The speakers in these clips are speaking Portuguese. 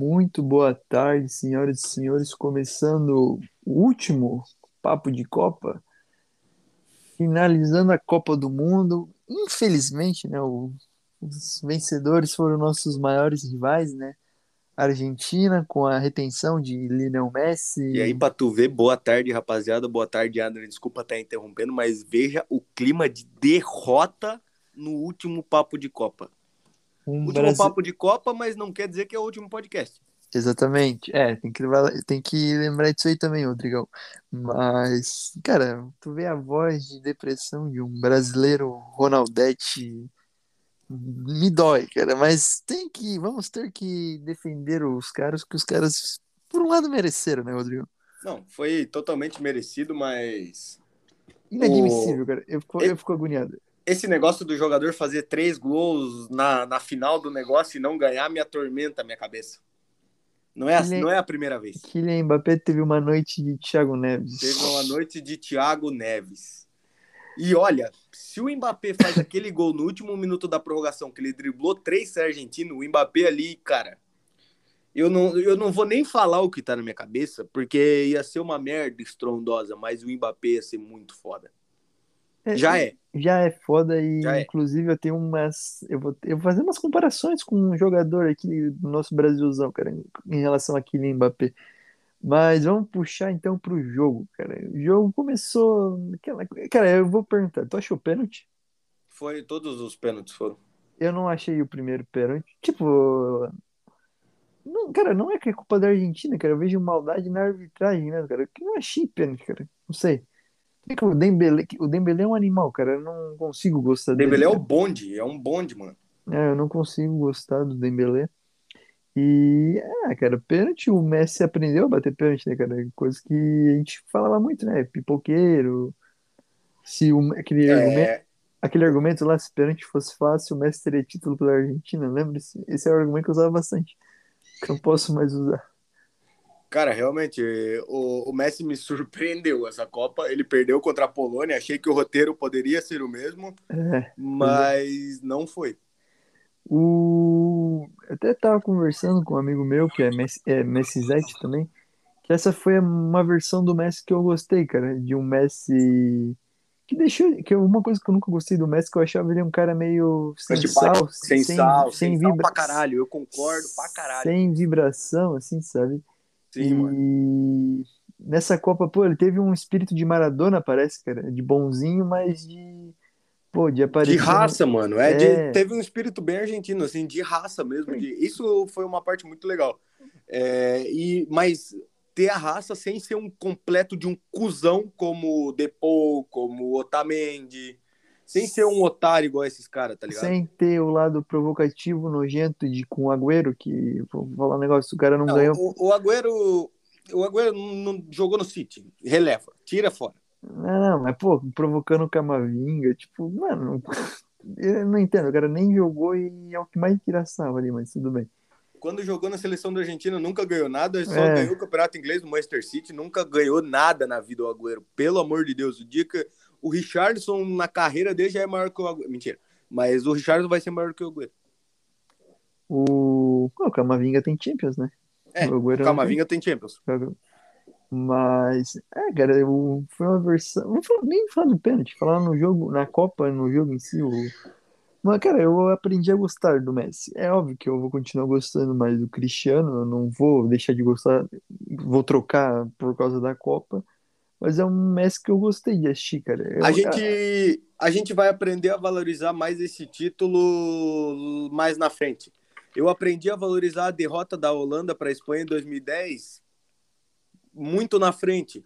Muito boa tarde, senhoras e senhores. Começando o último papo de Copa, finalizando a Copa do Mundo. Infelizmente, né, o- os vencedores foram nossos maiores rivais, né? Argentina, com a retenção de Lionel Messi. E aí, pra tu ver, boa tarde, rapaziada. Boa tarde, André. Desculpa estar interrompendo, mas veja o clima de derrota no último papo de Copa. Um Último Brasi- papo de Copa, mas não quer dizer que é o último podcast. Exatamente. É, tem que, levar- tem que lembrar disso aí também, Rodrigão. Mas, cara, tu vê a voz de depressão de um brasileiro Ronaldete, me dói, cara. Mas tem que, vamos ter que defender os caras, que os caras, por um lado, mereceram, né, Rodrigo? Não, foi totalmente merecido, mas Inadmissível, cara. Eu fico, E- eu fico agoniado. Esse negócio do jogador fazer três gols na, na final do negócio e não ganhar me atormenta a minha cabeça. Não é, assim, não é a primeira vez. Kylian Mbappé teve uma noite de Thiago Neves. Teve uma noite de Thiago Neves. E olha, se o Mbappé faz aquele gol no último minuto da prorrogação, que ele driblou três argentinos, o Mbappé ali, cara. Eu não, eu não vou nem falar o que tá na minha cabeça, porque ia ser uma merda estrondosa, mas o Mbappé ia ser muito foda. Já é. Já é foda e, é. inclusive, eu tenho umas. Eu vou, eu vou fazer umas comparações com um jogador aqui do nosso Brasilzão, cara, em, relação a Kylian Mbappé. Mas vamos puxar então pro jogo, cara. O jogo começou. Cara, eu vou perguntar: tu achou pênalti? Foi, todos os pênaltis foram. Eu não achei o primeiro pênalti. Tipo. Não, cara, não é que é culpa da Argentina, cara. Eu vejo maldade na arbitragem, né, cara? Eu não achei pênalti, cara. Não sei. Que o Dembele, o Dembele é um animal, cara. Eu não consigo gostar dele. Dembele é o bonde, é um bonde, mano. É, eu não consigo gostar do Dembele. E, é, cara, pênalti, o Messi aprendeu a bater pênalti, né, cara? Coisa que a gente falava muito, né? Pipoqueiro. Se o, aquele, argumento, É, aquele argumento lá, se pênalti fosse fácil, o Messi teria título pela Argentina, lembra? Esse, esse é o argumento que eu usava bastante. Que eu não posso mais usar. Cara, realmente, o, o Messi me surpreendeu essa Copa. Ele perdeu contra a Polônia, achei que o roteiro poderia ser o mesmo, É, mas não foi. o... Eu até tava conversando com um amigo meu, que é, Messi, é Messizete também, que essa foi uma versão do Messi que eu gostei, cara, de um Messi que deixou, que é uma coisa que eu nunca gostei do Messi, que eu achava ele um cara meio sem Antipático, sal, sem, sal, sem, sal vibra- pra caralho. Eu concordo pra caralho. sem vibração, assim, sabe? Sim, e mano. nessa Copa, pô, ele teve um espírito de Maradona, parece, cara, de bonzinho, mas de, pô, de aparecer... De raça, mano. É, É. de- teve um espírito bem argentino, assim, de raça mesmo. de- isso foi uma parte muito legal. É, e, mas ter a raça sem ser um completo de um cuzão como Depou, como o Otamendi. Sem ser um otário igual esses caras, tá ligado? Sem ter o lado provocativo, nojento de com o Agüero, que vou falar um negócio, o cara não, Não, ganhou. o, o Agüero. O Agüero não jogou no City. Releva. Tira fora. Não, não, mas pô, provocando o Camavinga, tipo, mano, eu não entendo, o cara nem jogou e é o que mais tira sarro ali, mas tudo bem. Quando jogou na seleção da Argentina, nunca ganhou nada, só É. ganhou o campeonato inglês no Manchester City, nunca ganhou nada na vida o Agüero. Pelo amor de Deus, o dia que o Richardson na carreira dele já é maior que o Agüero. Mentira. Mas o Richardson vai ser maior que o Agüero. O, o Camavinga tem Champions, né? É, O Agüero o Camavinga tem Champions. Mas, é, cara, eu, foi uma versão. Não vou nem falar do pênalti, falar no jogo, na Copa, no jogo em si. O, mas, cara, eu aprendi a gostar do Messi. É óbvio que eu vou continuar gostando mais do Cristiano, eu não vou deixar de gostar, vou trocar por causa da Copa. Mas é um Messi que eu gostei de assistir, cara. Eu- A gente, a gente vai aprender a valorizar mais esse título mais na frente. Eu aprendi a valorizar a derrota da Holanda para a Espanha em 2010 muito na frente.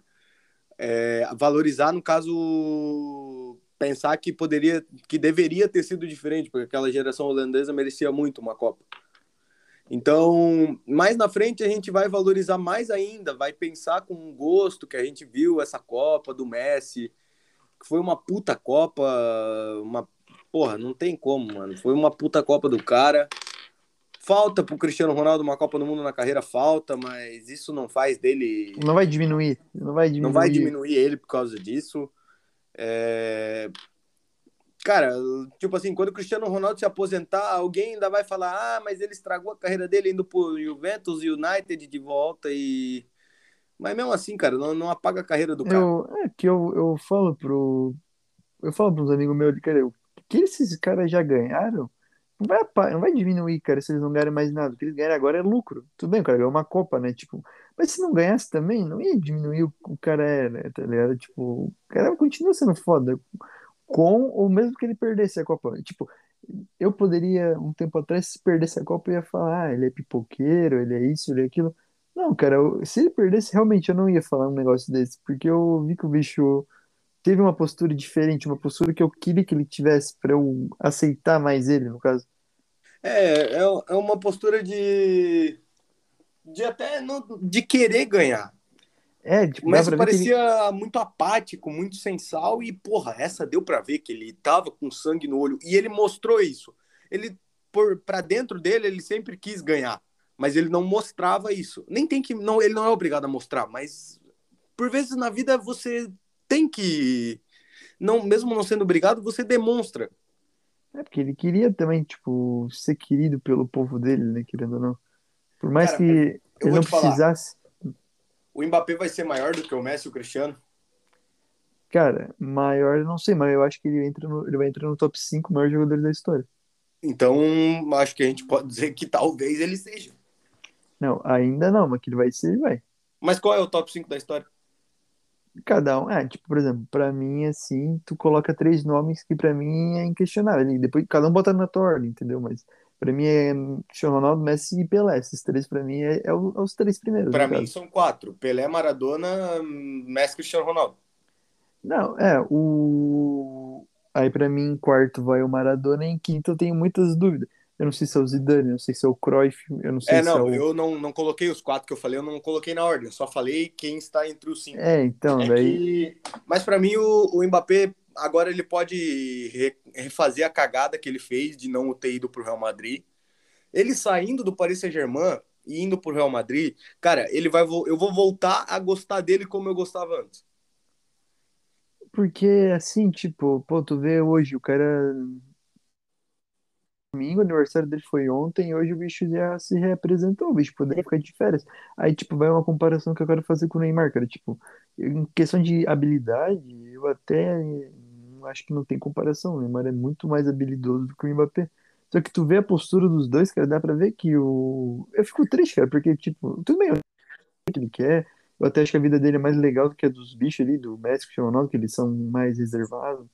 É, valorizar, no caso, pensar que poderia, que deveria ter sido diferente, porque aquela geração holandesa merecia muito uma Copa. Então, mais na frente a gente vai valorizar mais ainda, vai pensar com gosto que a gente viu essa Copa do Messi, que foi uma puta Copa, uma porra, não tem como, mano. Foi uma puta Copa do cara. Falta pro Cristiano Ronaldo uma Copa do Mundo na carreira, falta, mas isso não faz dele Não vai diminuir, não vai diminuir. não vai diminuir ele por causa disso. É... cara, tipo assim, quando o Cristiano Ronaldo se aposentar, alguém ainda vai falar, ah, mas ele estragou a carreira dele indo pro Juventus, United de volta e. Mas mesmo assim, cara, não, não apaga a carreira do cara. É que eu, eu falo pro. Eu falo pros amigos meus cara, o que esses caras já ganharam? Não vai, não vai diminuir, cara, se eles não ganharem mais nada. O que eles ganharem agora é lucro. Tudo bem, o cara ganhou uma Copa, né? Tipo, mas se não ganhasse também, não ia diminuir o que o cara é, né? Tá ligado? Tipo, o cara continua sendo foda. Com ou mesmo que ele perdesse a Copa. Tipo, eu poderia, um tempo atrás, se perdesse a Copa, eu ia falar, ah, ele é pipoqueiro, ele é isso, ele é aquilo. Não, cara, eu- se ele perdesse, realmente eu não ia falar um negócio desse, porque eu vi que o bicho teve uma postura diferente, uma postura que eu queria que ele tivesse pra eu aceitar mais ele, no caso. É, é, é uma postura de. de até não, de querer ganhar. É, tipo, O Messi pra que ele... parecia muito apático, muito sem sal, e, porra, essa deu pra ver que ele tava com sangue no olho. E ele mostrou isso. Ele, por para dentro dele, ele sempre quis ganhar, mas ele não mostrava isso. Nem tem que. Não, ele não é obrigado a mostrar, mas por vezes na vida você tem que. Não, mesmo não sendo obrigado, você demonstra. É porque ele queria também, tipo, ser querido pelo povo dele, né, querendo ou não. Por mais Cara, que eu ele não te falar. O Mbappé vai ser maior do que o Messi e o Cristiano. cara, maior, eu não sei, mas eu acho que ele entra no, ele vai entrar no top 5 maiores jogadores da história. Então, acho que a gente pode dizer que talvez ele seja. Não, ainda não, mas que ele vai ser, ele vai. Mas qual é o top 5 da história? Cada um, é, tipo, por exemplo, pra mim, assim, tu coloca três nomes que pra mim é inquestionável. E depois cada um bota na tua ordem, entendeu? Mas pra mim é Cristiano Ronaldo, Messi e Pelé. Esses três pra mim é, é é os três primeiros. Para no mim caso. são quatro: Pelé, Maradona, Messi, Cristiano Ronaldo. Não, é, o. Aí pra mim, em quarto vai o Maradona, em quinto eu tenho muitas dúvidas. Eu não sei se é o Zidane, eu não sei se é o Cruyff, eu não sei É, se é não, o. eu não, não coloquei os quatro que eu falei, eu não coloquei na ordem, eu só falei quem está entre os cinco. É, então, É daí. que... Mas para mim o, o Mbappé agora ele pode re- refazer a cagada que ele fez de não ter ido pro Real Madrid. Ele saindo do Paris Saint-Germain e indo pro Real Madrid, cara, ele vai eu vou voltar a gostar dele como eu gostava antes. Porque, assim, tipo, pô, tu vê hoje, o cara. Domingo, o aniversário dele foi ontem, hoje o bicho já se reapresentou, o bicho poderia ficar de férias. Aí, tipo, vai uma comparação que eu quero fazer com o Neymar, cara. Tipo, em questão de habilidade, eu até acho que não tem comparação. O Neymar é muito mais habilidoso do que o Mbappé. Só que tu vê a postura dos dois, cara, dá pra ver que o. Eu fico triste, cara, porque, tipo, tudo bem, o que ele quer. Eu até acho que a vida dele é mais legal do que a dos bichos ali, do Messi, Cristiano Ronaldo, que eles são mais reservados,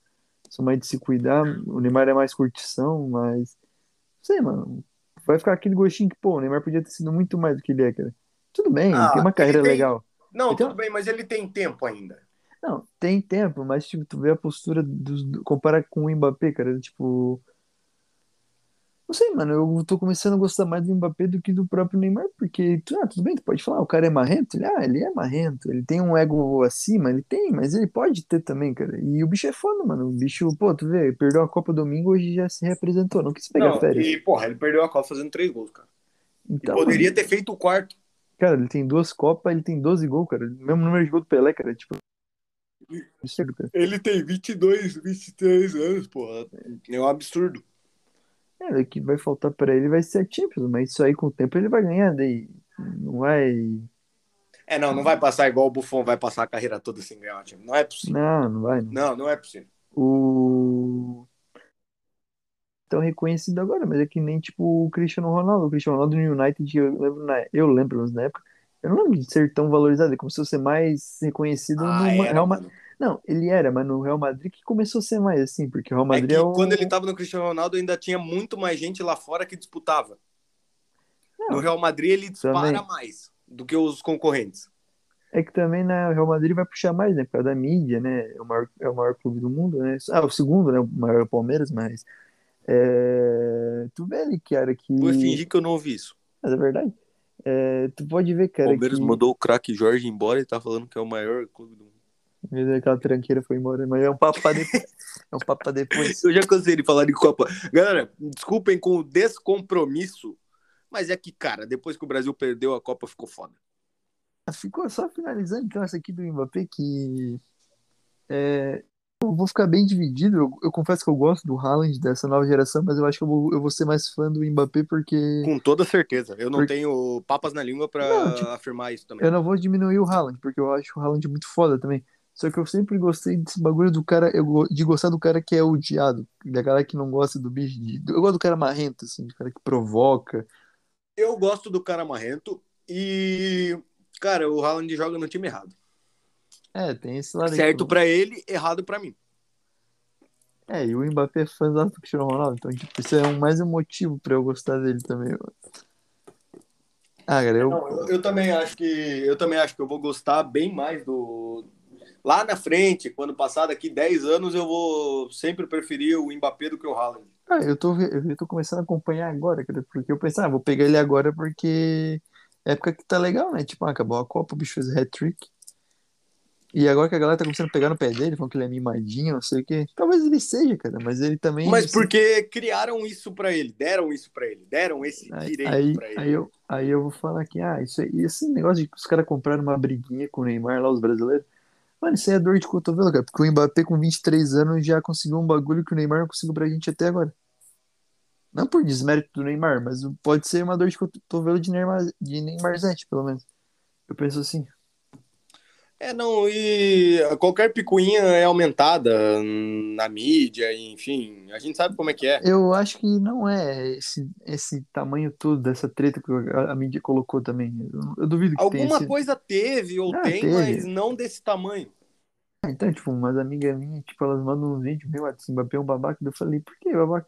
são mais de se cuidar. O Neymar é mais curtição, mas. Não sei, mano. Vai ficar aquele gostinho que, pô, o Neymar podia ter sido muito mais do que ele é, cara. Tudo bem, Ah, tem uma carreira tem- legal. Não, Então- tudo bem, mas ele tem tempo ainda. Não, tem tempo, mas tipo, tu vê a postura dos. do- Comparar com o Mbappé, cara, tipo. Não sei, mano, eu tô começando a gostar mais do Mbappé do que do próprio Neymar, porque, tu- ah, tudo bem, tu pode falar, o cara é marrento? Ele, ah, ele é marrento, ele tem um ego acima, ele tem, mas ele pode ter também, cara. E o bicho é foda, mano. O bicho, pô, tu vê, perdeu a Copa domingo, hoje já se representou, não quis pegar Não, férias. e, porra, ele perdeu a Copa fazendo três gols, cara. E Então, poderia ter feito o quarto. cara, ele tem duas Copas, ele tem 12 gols, cara. Mesmo número de gol do Pelé, cara, tipo. Ele tem 22, 23 anos, porra. É um absurdo. É, o que vai faltar pra ele vai ser a Champions, mas isso aí com o tempo ele vai ganhar, daí não vai. É, não, não vai passar igual o Buffon vai passar a carreira toda sem ganhar o time. Não é possível. Não, não vai. Não. Não, não é possível. O. Tão reconhecido agora, mas é que nem tipo o Cristiano Ronaldo. O Cristiano Ronaldo no United, eu lembro na, eu lembro, na época, eu não lembro de ser tão valorizado. Ele começou a ser mais reconhecido Ah, no era, Real Madrid. Não, ele era, mas no Real Madrid que começou a ser mais assim, porque o Real É Madrid que é, o. quando ele tava no Cristiano Ronaldo ainda tinha muito mais gente lá fora que disputava. Não, No Real Madrid ele dispara também. mais do que os concorrentes. É que também né, o Real Madrid vai puxar mais, né? Por causa da mídia, né? É o maior, é o maior clube do mundo, né? Ah, o segundo, né? O maior é o Palmeiras, mas. É... Tu vê ali, cara, que. Vou fingir que eu não ouvi isso. Mas é verdade. É, tu pode ver, O cara, Palmeiras que. mandou o craque Jorge embora e tá falando que é o maior clube do mundo. Meu, Aquela tranqueira foi embora, mas é um papo pra depois. É um papo pra depois. Eu já cansei de falar de Copa. Galera, desculpem com o descompromisso, mas é que, cara, depois que o Brasil perdeu a Copa ficou foda. Ficou só finalizando então essa aqui do Mbappé que. É, eu vou ficar bem dividido. Eu, eu confesso que eu gosto do Haaland dessa nova geração, mas eu acho que eu vou, eu vou ser mais fã do Mbappé porque. Com toda certeza. Eu não Porque- tenho papas na língua pra Não, tipo, afirmar isso também. Eu não vou diminuir o Haaland, porque eu acho o Haaland muito foda também. Só que eu sempre gostei desse bagulho do cara, eu, de gostar do cara que é odiado, da galera que não gosta do bicho. de- eu gosto do cara marrento, assim, do cara que provoca. Eu gosto do cara marrento e, cara, o Haaland joga no time errado. É, tem esse lado. Certo pra ele, errado pra mim. É, e o Mbappé é fã do Cristiano Ronaldo, então, tipo, isso é um- mais um motivo pra eu gostar dele também. Ah, cara, eu. Não, eu, eu também acho que eu também acho que eu vou gostar bem mais do lá na frente, quando passar daqui 10 anos, eu vou sempre preferir o Mbappé do que o Haaland. Ah, eu tô, eu tô começando a acompanhar agora, cara, porque eu pensei, ah, vou pegar ele agora porque é época que tá legal, né? Tipo, ah, acabou a Copa, o bicho fez hat-trick. E agora que a galera tá começando a pegar no pé dele, falando que ele é mimadinho, não sei o quê. Talvez ele seja, cara, mas ele também. Mas assim, porque criaram isso pra ele, deram isso pra ele, deram esse Aí, direito aí, pra ele. aí eu, aí eu vou falar que, ah, isso aí, esse negócio de que os caras compraram uma briguinha com o Neymar lá, os brasileiros. Mano, isso aí é dor de cotovelo, cara, porque o Mbappé com 23 anos já conseguiu um bagulho que o Neymar não conseguiu pra gente até agora. Não por desmérito do Neymar, mas pode ser uma dor de cotovelo de Neymar, de Neymarzete, pelo menos. Eu penso assim. É, não, e qualquer picuinha é aumentada na mídia, enfim, a gente sabe como é que é. Eu acho que não é esse, esse tamanho todo dessa treta que a, a mídia colocou também. Eu, eu duvido que Alguma sido. coisa teve ou Ah, tem, teve. mas não desse tamanho. Então, tipo, umas amigas minhas, tipo, elas mandam uns vídeos, meu, esse Mbappé é um babaca. Eu falei, por que babaca?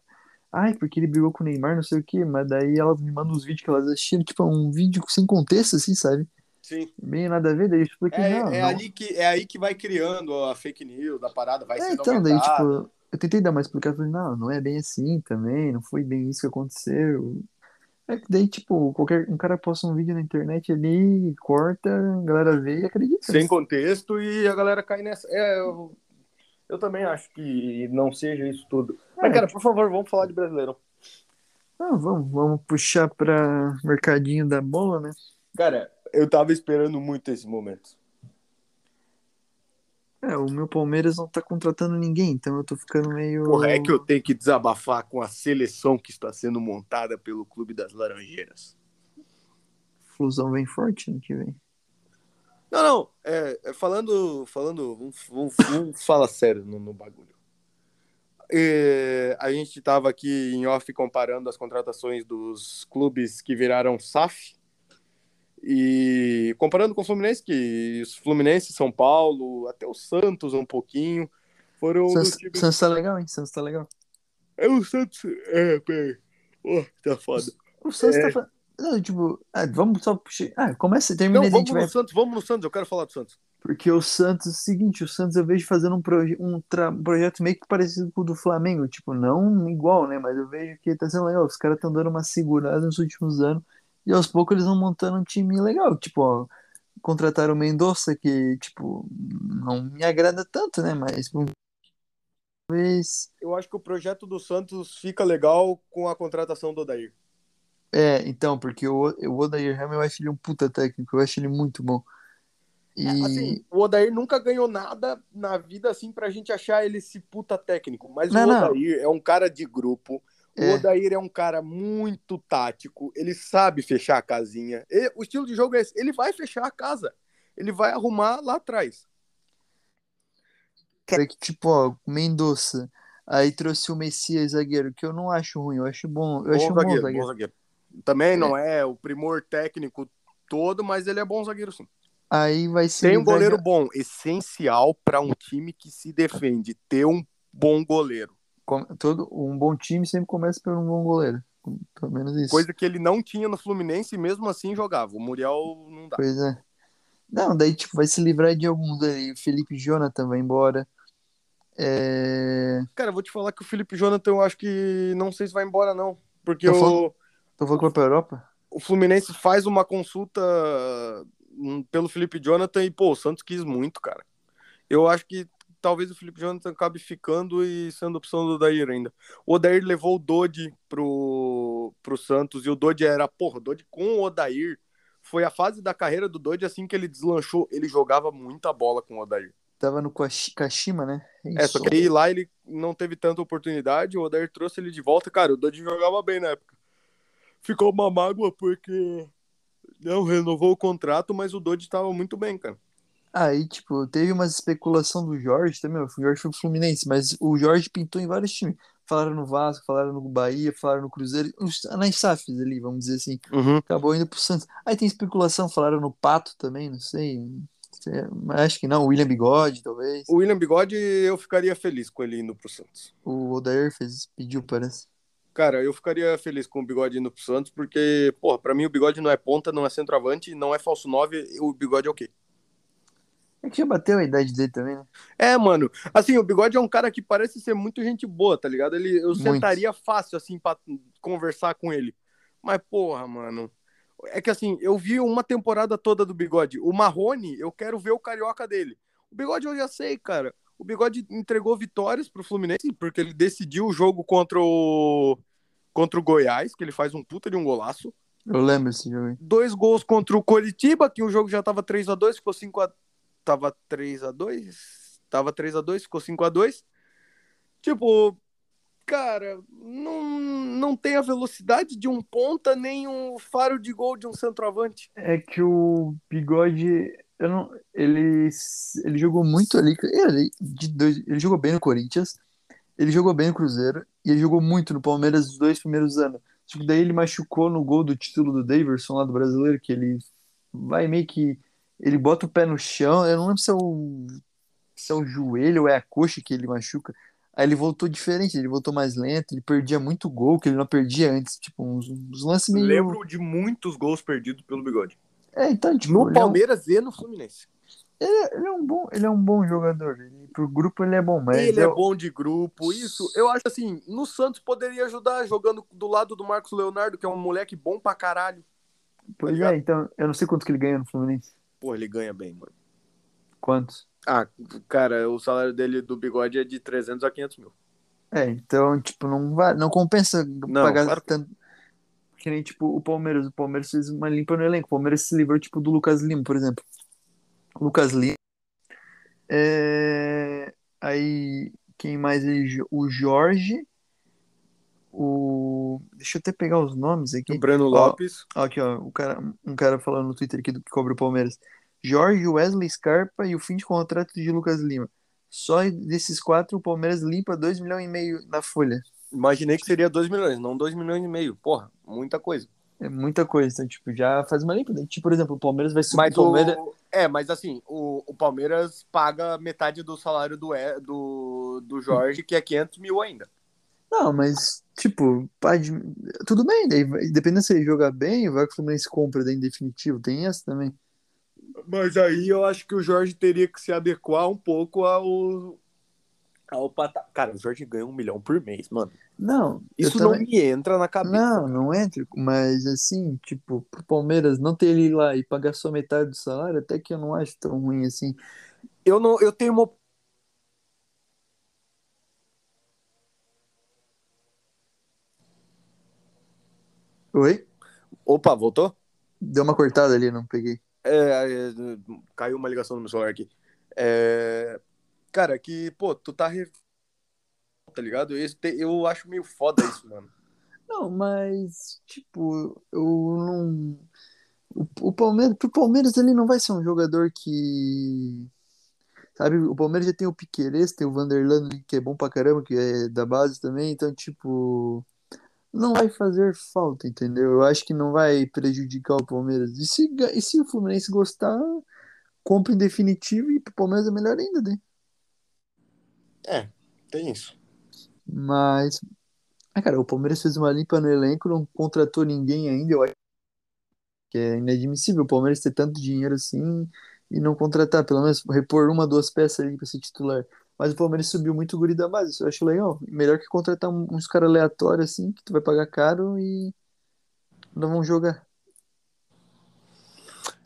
Ai, porque ele brigou com o Neymar, não sei o quê. Mas daí elas me mandam os vídeos que elas assistiram, tipo, um vídeo sem contexto, assim, sabe? Sim. Bem nada a ver, daí eu expliquei, É, não, é não. ali que, é aí que vai criando a fake news, da parada, vai É, sendo então, daí, tipo, eu tentei dar uma explicação, não, não é bem assim também, não foi bem isso que aconteceu. É que daí, tipo, qualquer, um cara posta um vídeo na internet ali, corta, a galera vê e acredita. sem contexto e a galera cai nessa. É, eu, eu também acho que não seja isso tudo. Mas, É, cara, por favor, vamos falar de brasileirão. Ah, vamos, vamos puxar pra mercadinho da bola, né? Cara, eu tava esperando muito esse momento. É, o meu Palmeiras não tá contratando ninguém, então eu tô ficando meio. Porra, é que eu tenho que desabafar com a seleção que está sendo montada pelo Clube das Laranjeiras. Flusão vem forte no que vem. Não, não, é, é falando, falando, vamos, vamos, vamos falar sério no, no bagulho. É, a gente estava aqui em off comparando as contratações dos clubes que viraram SAF e comparando com o Fluminense, que os Fluminense, São Paulo, até o Santos um pouquinho, foram Santos, times... Santos tá legal, hein? Santos tá legal. É o Santos... É, peraí. Oh, tá foda. O Santos É. tá. Não, tipo, ah, vamos só puxar. Ah, começa, termina Não, e vamos no vai. Santos, vamos no Santos, eu quero falar do Santos. Porque o Santos, é o seguinte, o Santos eu vejo fazendo um, proje um tra- projeto meio que parecido com o do Flamengo, tipo, não igual, né? Mas eu vejo que tá sendo legal. Os caras estão dando uma segurada nos últimos anos e aos poucos eles vão montando um time legal. Tipo, ó, contrataram o Mendonça, que, tipo, não me agrada tanto, né? Mas talvez. Eu acho que o projeto do Santos fica legal com a contratação do Odair. É, então, porque o, o Odair Helm eu acho ele um puta técnico, eu acho ele muito bom. E. É, assim, o Odair nunca ganhou nada na vida assim pra gente achar ele esse puta técnico. Mas Não, o não. Odair é um cara de grupo. O É. Odair é um cara muito tático. Ele sabe fechar a casinha. E- o estilo de jogo é esse. Ele vai fechar a casa. Ele vai arrumar lá atrás. cara que, tipo, ó, Mendonça. Aí trouxe o Messias zagueiro, que eu não acho ruim, eu acho bom. Eu acho um bom bom zagueiro, zagueiro. bom zagueiro. Também não é o primor técnico todo, mas ele é bom zagueiro sim. Aí vai se Tem um goleiro bom, essencial para um time que se defende, ter um bom goleiro. Todo um bom time sempre começa por um bom goleiro. Pelo menos isso. Coisa que ele não tinha no Fluminense e mesmo assim jogava. O Muriel não dá. Pois é. Não, daí tipo vai se livrar de alguns aí. O Felipe Jonathan vai embora. É... Cara, eu vou te falar que o Felipe Jonathan eu acho que não sei se vai embora não, porque o, falando- Tô falando que vai pra Europa? o Fluminense faz uma consulta hum, pelo Felipe Jonathan e pô, o Santos quis muito, cara. Eu acho que talvez o Felipe Jonathan acabe ficando e sendo opção do Odair ainda. O Odair levou o Dodi pro, pro Santos e o Dodi era, porra, o Dodi com o Odair foi a fase da carreira do Dodi assim que ele deslanchou, ele jogava muita bola com o Odair. tava no Kashi- Kashima, né? É, só que aí lá ele não teve tanta oportunidade, o Odair trouxe ele de volta. Cara, o Dodge jogava bem na época. Ficou uma mágoa porque não renovou o contrato, mas o Dodge tava muito bem, cara. Aí, tipo, teve uma especulação do Jorge também. O Jorge foi pro Fluminense, mas o Jorge pintou em vários times. Falaram no Vasco, falaram no Bahia, falaram no Cruzeiro, nas SAFs ali, vamos dizer assim. Acabou indo pro Santos. Aí tem especulação, falaram no Pato também, não sei. Acho que não, o William Bigode, talvez. O William Bigode, eu ficaria feliz com ele indo pro Santos. O Odair fez, pediu, parece. Cara, eu ficaria feliz com o Bigode indo pro Santos, porque, porra, pra mim o Bigode não é ponta, não é centroavante, não é falso 9, o Bigode é o quê? É que já bateu a idade dele também, né? É, mano. Assim, o Bigode é um cara que parece ser muito gente boa, tá ligado? Ele, eu Muito. sentaria fácil, assim, pra conversar com ele. Mas, porra, mano. É que, assim, eu vi uma temporada toda do Bigode. O Marrone, eu quero ver o carioca dele. O Bigode eu já sei, cara. O Bigode entregou vitórias pro Fluminense, porque ele decidiu o jogo contra o. Contra o Goiás, que ele faz um puta de um golaço. Eu lembro esse jogo. Dois gols contra o Coritiba, que o jogo já tava 3 a 2 ficou 5 a Tava 3 a 2 Tava 3 a 2 ficou 5 a 2 Tipo, cara, não, não tem a velocidade de um ponta, nem um faro de gol de um centroavante. É que o Bigode, eu não, ele, ele jogou muito ali. Ele, de dois, ele jogou bem no Corinthians, ele jogou bem no Cruzeiro e ele jogou muito no Palmeiras os dois primeiros anos. Só que daí ele machucou no gol do título do Daverson lá do brasileiro, que ele vai meio que. Ele bota o pé no chão, eu não lembro se é o, se é o joelho ou é a coxa que ele machuca. Aí ele voltou diferente, ele voltou mais lento, ele perdia muito gol que ele não perdia antes. Tipo, uns, uns lances meio. Lembro de muitos gols perdidos pelo Bigode. É, então, tipo, No ele é um- Palmeiras e no Fluminense. Ele é um bom, ele é um bom jogador. Ele, pro grupo ele é bom, mas Ele é bom de grupo, isso. Eu acho assim, no Santos poderia ajudar jogando do lado do Marcos Leonardo, que é um moleque bom pra caralho. pois ligado? é, então eu não sei quanto que ele ganha no Fluminense. Pô, ele ganha bem, mano. Quantos? Ah, cara, o salário dele do bigode é de 300 a 500 mil. É, então, tipo, não vai, não compensa Não, pagar claro que- tanto. Que nem, tipo, o Palmeiras. O Palmeiras fez uma limpa no elenco. O Palmeiras se livrou, tipo, do Lucas Lima, por exemplo. O Lucas Lima. É... Aí, quem mais? O Jorge. O. Deixa eu até pegar os nomes aqui. O Breno Lopes. Ó, Aqui, ó, o cara, um cara falando no Twitter aqui do que cobra o Palmeiras. Jorge, Wesley Scarpa e o fim de contrato de Lucas Lima. Só desses quatro, o Palmeiras limpa 2 milhões e meio na folha. Imaginei que seria 2 milhões, não 2 milhões e meio. Porra, muita coisa. É muita coisa. Então, tipo, já faz uma limpa. Tipo, por exemplo, o Palmeiras vai subir. Mas o Palmeiras... o... É, mas assim, o, o Palmeiras paga metade do salário do, do, do Jorge, que é 500 mil ainda. Não, mas, tipo, tudo bem. Daí, dependendo se ele jogar bem, vai que o Fluminense compra daí em definitivo. Tem essa também. Mas aí eu acho que o Jorge teria que se adequar um pouco ao. ao. Cara, o Jorge ganha um milhão por mês, mano. Não, Isso não também- me entra na cabeça. Não, não entra, mas assim, tipo, pro Palmeiras não ter ele lá e pagar só metade do salário, até que eu não acho tão ruim assim. Eu, não, eu tenho uma. Oi? Opa, voltou? Deu uma cortada ali, não peguei. É, caiu uma ligação no meu celular aqui. É, cara, que, pô, tu tá. re- Tá ligado? Eu acho meio foda isso, mano. Não, mas, tipo, eu não. O, Palmeiras, pro Palmeiras ele não vai ser um jogador que. Sabe, o Palmeiras já tem o Piquerez, tem o Vanderlan, que é bom pra caramba, que é da base também, então, tipo. Não vai fazer falta, entendeu? Eu acho que não vai prejudicar o Palmeiras. E se, e se o Fluminense gostar, compra em definitivo e pro Palmeiras é melhor ainda, né? É, tem isso. Mas. Ah, cara, o Palmeiras fez uma limpa no elenco, não contratou ninguém ainda. Eu acho que é inadmissível o Palmeiras ter tanto dinheiro assim e não contratar, pelo menos repor uma, duas peças ali pra ser titular. Mas o Palmeiras subiu muito o guri da base, isso eu acho legal. Melhor que contratar um- uns caras aleatórios assim, que tu vai pagar caro e não vão jogar.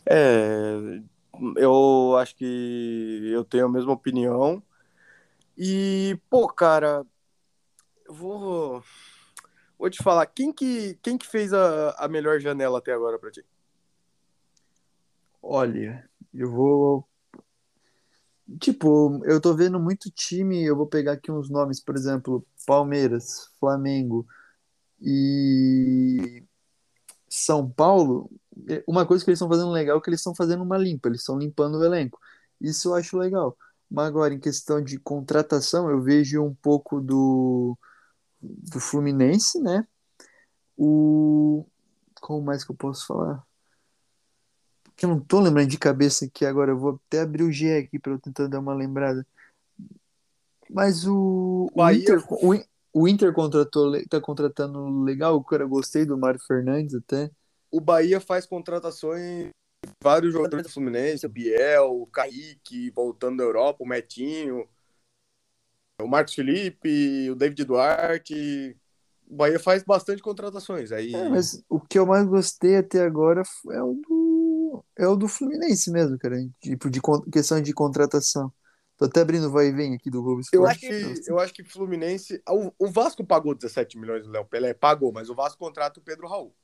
É, eu acho que eu tenho a mesma opinião. E, pô, cara, eu vou, vou te falar, quem que, quem que fez a, a melhor janela até agora pra ti? Olha, eu vou. Tipo, eu tô vendo muito time, eu vou pegar aqui uns nomes, por exemplo, Palmeiras, Flamengo e São Paulo. Uma coisa que eles estão fazendo legal é que eles estão fazendo uma limpa, eles estão limpando o elenco. Isso eu acho legal. Mas agora, em questão de contratação, eu vejo um pouco do, do Fluminense, né? O. Como mais que eu posso falar? Que eu não tô lembrando de cabeça aqui agora, eu vou até abrir o G aqui para eu tentar dar uma lembrada. Mas o, o Inter, o, o Inter contratou, tá contratando legal, cara, gostei do Mário Fernandes até. O Bahia faz contratações vários jogadores do Fluminense, o Biel, o Kaique, voltando da Europa, o Metinho, o Marcos Felipe, o David Duarte. O Bahia faz bastante contratações. Aí... É, mas o que eu mais gostei até agora é o do é o do Fluminense mesmo, cara. Tipo, de questão de contratação. Tô até abrindo vai e vem aqui do Globo Eu acho que, eu acho que Fluminense. O, o Vasco pagou 17 milhões do Léo Pelé, pagou, mas o Vasco contrata o Pedro Raul.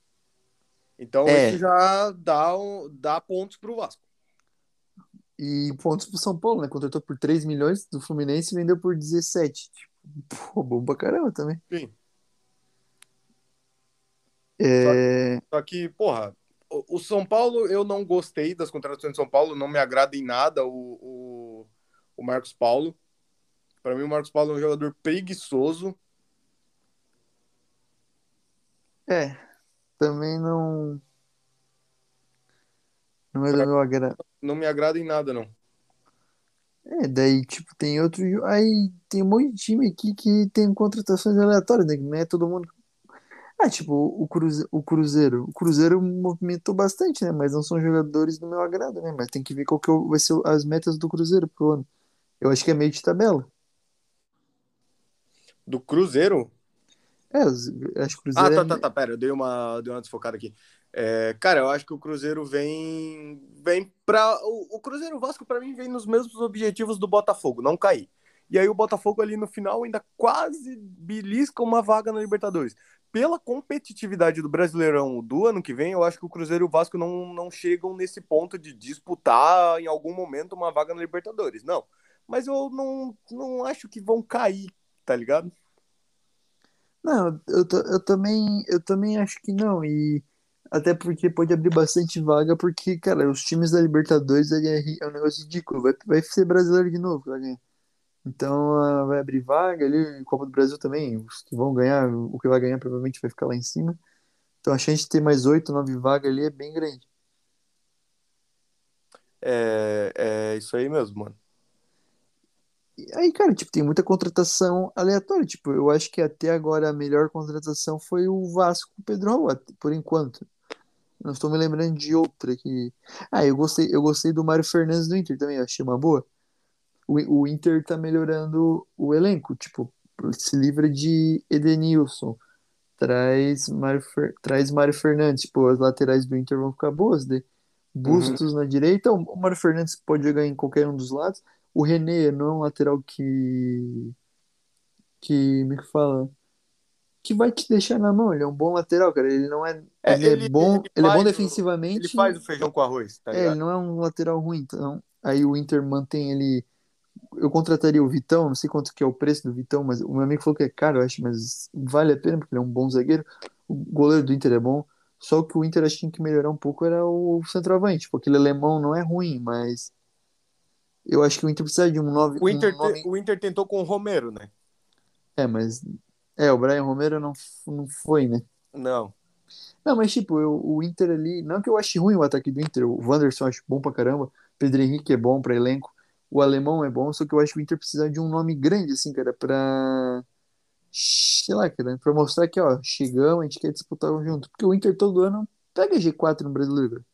Então é. isso já dá, dá pontos pro Vasco. E pontos pro São Paulo, né? Contratou por 3 milhões do Fluminense e vendeu por 17. Tipo, pô, bom pra caramba também. Sim. É... Só, que, só que, porra, o São Paulo, eu não gostei das contratações de São Paulo, não me agrada em nada o, o, o Marcos Paulo. Para mim, o Marcos Paulo é um jogador preguiçoso. É, também não. Não é do meu agrado. Não me agrada em nada, não. É, daí, tipo, tem outro. Aí tem um monte de time aqui que tem contratações aleatórias, né? Não é todo mundo ah, tipo, o, cruze, o Cruzeiro. O Cruzeiro movimentou bastante, né? Mas não são jogadores do meu agrado, né? Mas tem que ver qual que é vai ser as metas do Cruzeiro pro ano. Eu acho que é meio de tabela. Do Cruzeiro? É, acho que o Cruzeiro. Ah, tá, é... tá, tá. Pera, eu dei uma, dei uma desfocada aqui. É, cara, eu acho que o Cruzeiro vem. Vem pra. O, o Cruzeiro Vasco, para mim, vem nos mesmos objetivos do Botafogo, não cair. E aí o Botafogo ali no final ainda quase belisca uma vaga na Libertadores pela competitividade do Brasileirão do ano que vem, eu acho que o Cruzeiro e o Vasco não, não chegam nesse ponto de disputar em algum momento uma vaga na Libertadores. Não. Mas eu não, não acho que vão cair, tá ligado? Não, eu, eu, também, eu também acho que não. E até porque pode abrir bastante vaga, porque, cara, os times da Libertadores é, é um negócio ridículo. Vai, vai ser brasileiro de novo, vai ganhar. Então uh, vai abrir vaga ali, Copa do Brasil também, os que vão ganhar, o que vai ganhar provavelmente vai ficar lá em cima. Então a chance de ter mais oito, nove vagas ali é bem grande. É, é isso aí mesmo, mano. E aí, cara, tipo, tem muita contratação aleatória. Tipo, eu acho que até agora a melhor contratação foi o Vasco Pedro Raul, por enquanto. Não estou me lembrando de outra que. Ah, eu gostei, eu gostei do Mário Fernandes do Inter também, achei uma boa o, o Inter tá melhorando o elenco, tipo, se livra de Edenilson, traz Mário, traz Mário Fernandes, tipo, as laterais do Inter vão ficar boas, de Bustos uhum. na direita, o Mário Fernandes pode jogar em qualquer um dos lados, o René não é um lateral que que me fala que vai te deixar na mão, ele é um bom lateral, cara, ele não é, é ele, ele, é bom, ele, ele é bom defensivamente. Ele faz o feijão com arroz, tá é, ele não é um lateral ruim, então aí o Inter mantém ele eu contrataria o Vitão, não sei quanto que é o preço do Vitão, mas o meu amigo falou que é caro, eu acho, mas vale a pena, porque ele é um bom zagueiro. O goleiro do Inter é bom, só que o Inter acho que tinha que melhorar um pouco era o centroavante, porque aquele alemão não é ruim, mas eu acho que o Inter precisa de um nove. O Inter, um o Inter tentou com o Romero, né? É, mas. É, o Brian Romero não, não foi, né? Não. Não, mas tipo, eu, o Inter ali. Não que eu ache ruim o ataque do Inter, o Wanderson acho bom pra caramba, Pedro Henrique é bom pra elenco o alemão é bom, só que eu acho que o Inter precisa de um nome grande, assim, cara, pra. Sei lá, cara, pra mostrar que, ó, chegamos, a gente quer disputar junto. Porque o Inter todo ano pega G4 no brasileiro.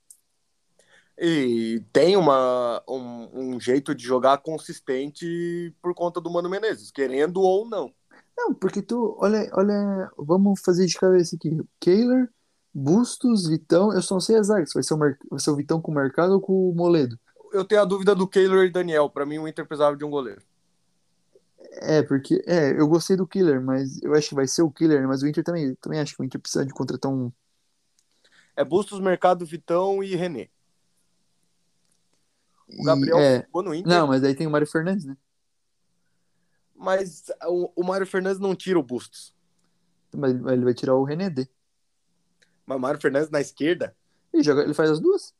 E tem uma, um, um, jeito de jogar consistente por conta do Mano Menezes, querendo ou não. Não, porque tu, olha, olha, vamos fazer de cabeça aqui. Kehler, Bustos, Vitão, eu só não sei as áreas, vai ser o, vai ser o Vitão com o Mercado ou com o Moledo eu tenho a dúvida do Keylor e Daniel. Para mim, o Inter precisava de um goleiro. É, porque. É, eu gostei do Killer, mas eu acho que vai ser o Killer, mas o Inter também, também acho que o Inter precisa de contratar um. É Bustos, Mercado, Vitão e René. O Gabriel E, é, ficou no Inter, Não, mas aí tem o Mário Fernandes, né? mas o, o Mário Fernandes não tira o Bustos. Mas ele vai tirar o René D. Mas o Mário Fernandes na esquerda, Ele, joga, ele faz as duas.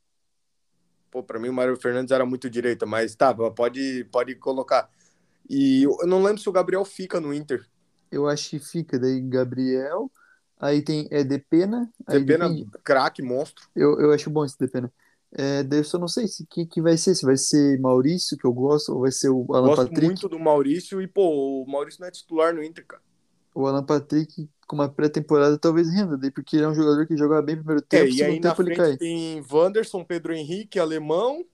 Pô, pra mim o Mário Fernandes era muito direita, mas tá, pode, pode colocar. E eu não lembro se o Gabriel fica no Inter. Eu acho que fica. Daí Gabriel. Aí tem é Depena. Aí Depena, depende. craque, monstro. Eu, eu acho bom esse Depena. É, daí eu só não sei se que, que vai ser. Se vai ser Maurício, que eu gosto, ou vai ser o Alan Gosto Patrick. muito do Maurício e, pô, o Maurício não é titular no Inter, cara. O Alan Patrick, com uma pré-temporada, talvez renda. Daí porque ele é um jogador que joga bem no primeiro tempo. É, e aí na frente cai. tem Wanderson, Pedro Henrique, Alemão.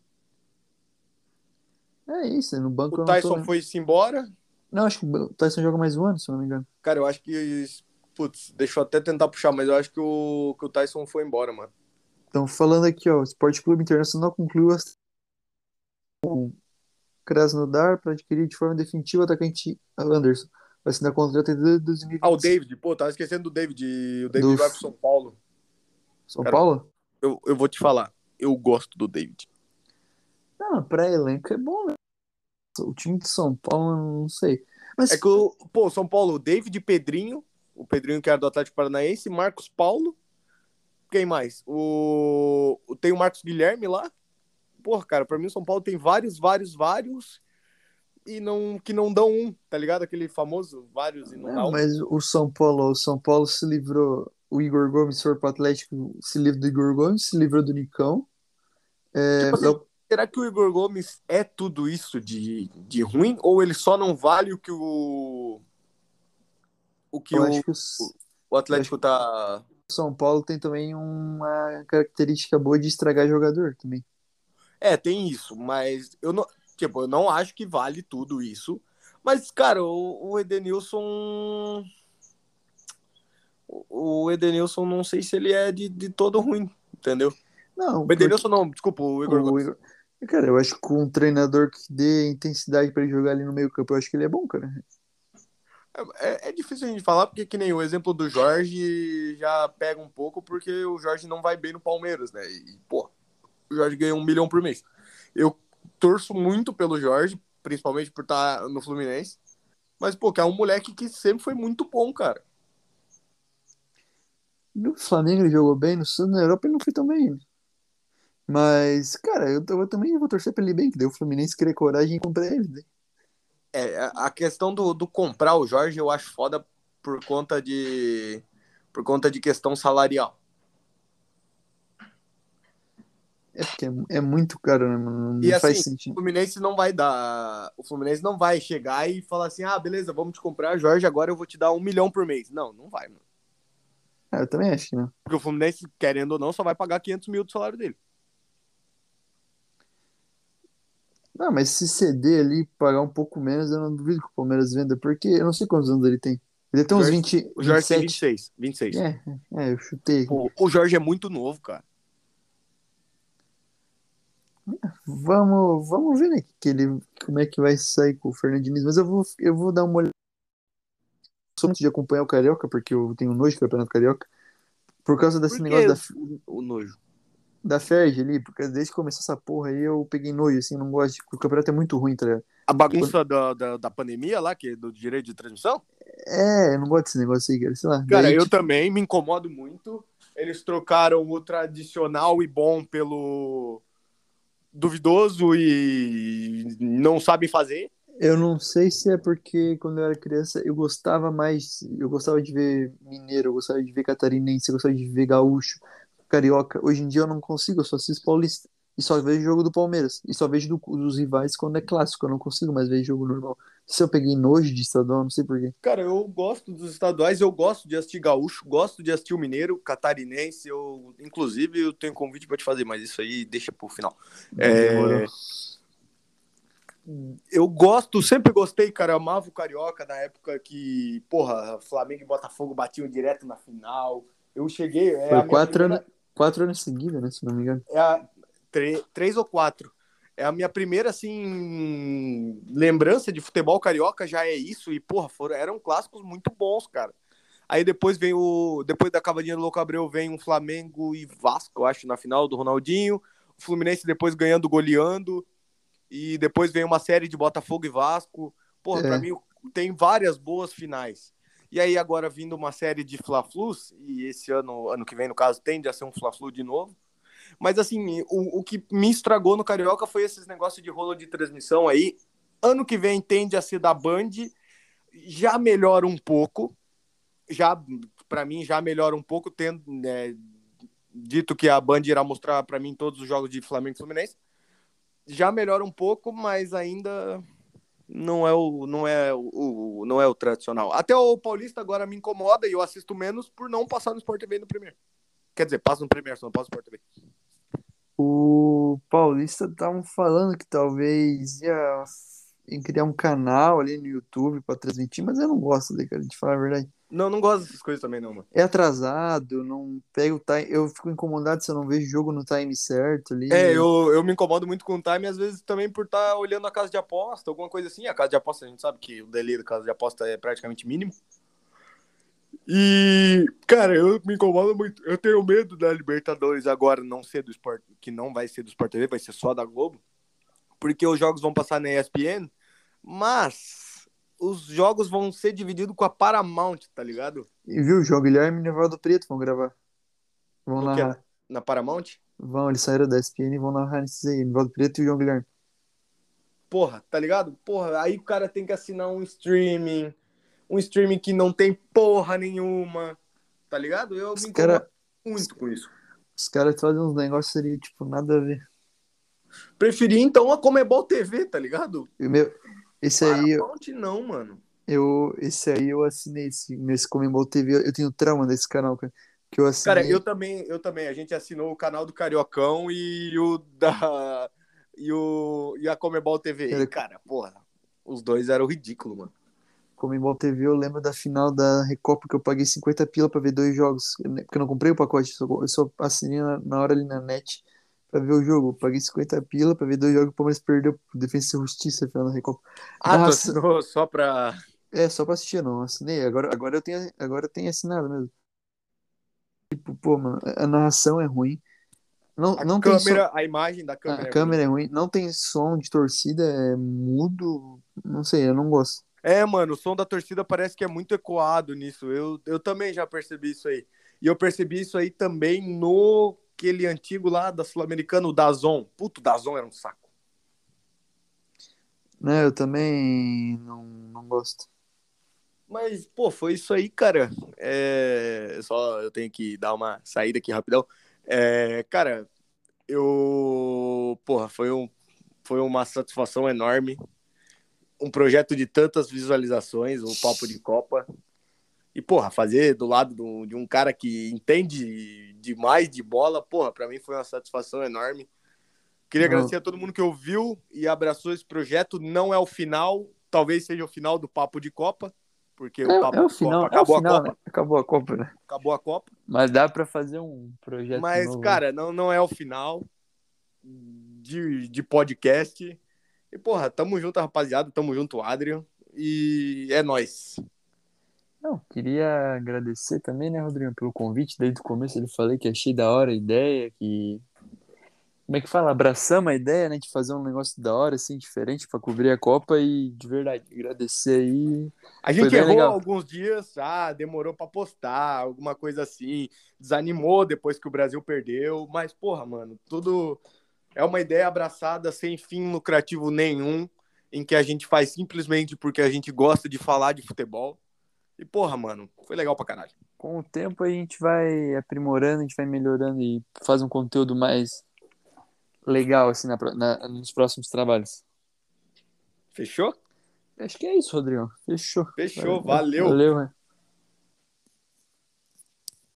É isso. No banco O tô, Tyson né? foi-se embora. Não, acho que o Tyson joga mais um ano, se não me engano. Cara, eu acho que. Putz, deixa eu até tentar puxar, mas eu acho que o, que o Tyson foi embora, mano. Então, falando aqui, ó, o Esporte Clube Internacional concluiu as com Krasnodar para adquirir de forma definitiva o atacante Anderson. Vai assinar contrato até 2025. Ah, o David, pô, tava esquecendo do David. O David Do- vai pro São Paulo. São cara. Paulo? Eu, eu vou te falar, eu gosto do David. Não, pra elenco é bom, né? O time de São Paulo, eu não sei. Mas É que o, pô, São Paulo, o David Pedrinho, o Pedrinho que era do Atlético Paranaense, Marcos Paulo. Quem mais? O- tem o Marcos Guilherme lá. Porra, cara, pra mim o São Paulo tem vários, vários, vários e não que não dão um, tá ligado? Aquele famoso vários e não dá Não, um. mas o São Paulo, o São Paulo se livrou, o Igor Gomes foi pro Atlético, se livrou do Igor Gomes, se livrou do Nicão. É, Tipo assim, Léo- será que o Igor Gomes é tudo isso de, de ruim ou ele só não vale o que o o que eu o, que o o Atlético tá São Paulo tem também uma característica boa de estragar jogador também. É, tem isso, mas eu não, tipo, eu não acho que vale tudo isso. Mas, cara, o, o Edenilson. O, o Edenilson, não sei se ele é de, de todo ruim, entendeu? Não, O Edenilson não, desculpa, o Igor O Gomes. Igor- Cara, eu acho que com um treinador que dê intensidade pra ele jogar ali no meio campo, eu acho que ele é bom, cara. É, é difícil a gente falar, porque que nem o exemplo do Jorge já pega um pouco, porque o Jorge não vai bem no Palmeiras, né? E, pô, o Jorge ganha um milhão por mês. Eu torço muito pelo Jorge, principalmente por estar no Fluminense. Mas, pô, que é um moleque que sempre foi muito bom, cara. No Flamengo ele jogou bem, no Santos, na Europa ele não foi tão bem. Mas, cara, eu, eu também vou torcer pra ele bem, que deu o Fluminense querer coragem e comprar ele. né? É, a- a questão do, do comprar o Jorge eu acho foda por conta de por conta de questão salarial. É porque é, é muito caro, né, mano? Não E faz assim, O sentido. Fluminense não vai dar. O Fluminense não vai chegar e falar assim: ah, beleza, vamos te comprar, Jorge, agora eu vou te dar um milhão por mês. Não, não vai, mano. Ah, eu também acho que não. Porque o Fluminense, querendo ou não, só vai pagar 500 mil do salário dele. Não, mas se ceder ali, pagar um pouco menos, eu não duvido que o Palmeiras venda, porque eu não sei quantos anos ele tem. Ele tem uns Jorge- 20, O Jorge tem 27. 26. 26. É, é, eu chutei. O, o Jorge é muito novo, cara. Vamos, vamos ver, né, que ele, como é que vai sair com o Fernandinho, mas eu vou, eu vou dar uma olhada. Sou muito de acompanhar o Carioca, porque eu tenho nojo do Campeonato Carioca, por causa desse Por negócio da, o nojo? da Ferg ali, porque desde que começou essa porra aí eu peguei nojo, assim, não gosto, o campeonato é muito ruim, tá ligado? A bagunça da, da, da pandemia lá, que é do direito de transmissão? É, eu não gosto desse negócio aí, cara, sei lá. Cara, Daí, eu tipo, também me incomodo muito. Eles trocaram o tradicional e bom pelo duvidoso e não sabem fazer. Eu não sei se é porque quando eu era criança eu gostava mais, eu gostava de ver mineiro, eu gostava de ver catarinense, eu gostava de ver gaúcho, carioca. Hoje em dia eu não consigo, eu só assisto paulista. E só vejo jogo do Palmeiras. E só vejo do- dos rivais quando é clássico. Eu não consigo mais ver jogo normal. Se eu peguei nojo de estadual, não sei porquê. Cara, eu gosto dos estaduais, eu gosto de assistir gaúcho, gosto de assistir o mineiro, catarinense. Eu, inclusive, eu tenho convite pra te fazer, mas isso aí deixa pro final. É, eu gosto, sempre gostei, cara. Eu amava o Carioca na época que, porra, Flamengo e Botafogo batiam direto na final. Eu cheguei. É Foi quatro, primeira- anos, quatro anos seguidos, né? Se não me engano. é a, três ou quatro. É a minha primeira, assim, lembrança de futebol carioca, já é isso. E, porra, foram, eram clássicos muito bons, cara. Aí depois vem o. Depois da cavadinha do Louco Abreu, vem um Flamengo e Vasco, eu acho, na final do Ronaldinho. O Fluminense depois ganhando, goleando. e depois vem uma série de Botafogo e Vasco. Porra, É. pra mim tem várias boas finais. E aí agora vindo uma série de Fla-Flus, e esse ano, ano que vem, no caso, tende a ser um Fla-Flu de novo. Mas assim, o, o que me estragou no Carioca foi esses negócios de rolo de transmissão aí. Ano que vem tende a ser da Band, já melhora um pouco. Já, para mim, já melhora um pouco, tendo né, dito que a Band irá mostrar para mim todos os jogos de Flamengo e Fluminense. Já melhora um pouco, mas ainda não é o não é o, o- não é o tradicional. Até o Paulista agora me incomoda e eu assisto menos por não passar no Sport TV no primeiro. Quer dizer, passa no não passa no Sport TV. O Paulista estavam falando que talvez ia, ia criar um canal ali no YouTube pra transmitir, mas eu não gosto daí, cara, de falar a verdade. Não, não gosto dessas coisas também não, mano. É atrasado, não pega o time. Eu fico incomodado se eu não vejo o jogo no time certo ali. É, eu, eu me incomodo muito com o time, às vezes também por estar olhando a casa de aposta, alguma coisa assim. A casa de aposta, a gente sabe que o delay da casa de aposta é praticamente mínimo. E, cara, eu me incomodo muito. Eu tenho medo da Libertadores agora não ser do Sport, que não vai ser do Sport TV, vai ser só da Globo. Porque os jogos vão passar na ESPN, mas os jogos vão ser divididos com a Paramount, tá ligado? E viu, João Guilherme e o Nevaldo Preto vão gravar. Vão No narrar. Na Paramount. Vão, eles saíram da ESPN e vão narrar nesses aí. Nevaldo Preto e João Guilherme. Porra, tá ligado? Porra, aí o cara tem que assinar um streaming, um streaming que não tem porra nenhuma, tá ligado? Eu Os me cara- muito com isso. Os caras fazem uns negócios ali, tipo, nada a ver. Preferi então a Comebol TV, tá ligado? Meu, esse aí, eu, não, mano. eu- esse aí eu assinei, esse, nesse Comembol TV. Eu, tenho trauma desse canal, cara. Que eu assinei. Cara, eu também, eu também. A gente assinou o canal do Cariocão e o da e o e a Comebol TV. Cara, cara, porra, os dois eram ridículos, mano. Comembol TV, eu lembro da final da Recopa que eu paguei 50 pila pra ver dois jogos. Porque eu não comprei o pacote, só- eu só assinei na, na hora ali na net pra ver o jogo. Eu paguei 50 pila pra ver dois jogos, o Palmeiras perdeu pro Defensa e Justiça final da Recopa. Ah, tu Nossa. assinou só pra. É, só pra assistir, não assinei. Agora, agora, eu tenho, agora eu tenho assinado mesmo. Tipo, pô, mano, a narração é ruim. Não, A não câmera, a imagem da câmera. A é câmera é ruim, não tem som de torcida, é mudo. Não sei, eu não gosto. É, mano, o som da torcida parece que é muito ecoado nisso. Eu, eu também já percebi isso aí. E eu percebi isso aí também no aquele antigo lá da Sul-Americana, o Dazon. Puto, o Dazon era um saco. Né, eu também não, não gosto. Mas, pô, foi isso aí, cara. É... Só eu tenho que dar uma saída aqui rapidão. É, cara, eu. Porra, foi, um... foi uma satisfação enorme. Um projeto de tantas visualizações, o Papo de Copa. E, porra, fazer do lado do- de um cara que entende demais de bola, porra, pra mim foi uma satisfação enorme. Queria Não. agradecer a todo mundo que ouviu e abraçou esse projeto. Não é o final, talvez seja o final do Papo de Copa, porque o É, Papo é o de final, Copa é o acabou final, a Copa, né? Acabou a Copa, né? acabou a Copa. Mas dá pra fazer um projeto Mas, novo. né? cara, não, não é o final de, de podcast. E, porra, tamo junto, rapaziada. Tamo junto, Adrian. E é nóis. Não, queria agradecer também, né, Rodrigo, pelo convite. Desde o começo ele falei que achei da hora a ideia, que. Como é que fala? Abraçamos a ideia, né, de fazer um negócio da hora, assim, diferente, pra cobrir a Copa e, de verdade, agradecer aí. A gente errou legal. alguns dias, ah, demorou pra postar, alguma coisa assim. Desanimou depois que o Brasil perdeu. Mas, porra, mano, tudo é uma ideia abraçada sem fim lucrativo nenhum, em que a gente faz simplesmente porque a gente gosta de falar de futebol. E, porra, mano, foi legal pra caralho. Com o tempo a gente vai aprimorando, a gente vai melhorando e faz um conteúdo mais legal, assim, na, na- nos próximos trabalhos. Fechou? Acho que é isso, Rodrigo. Fechou. Fechou, valeu. Valeu, né?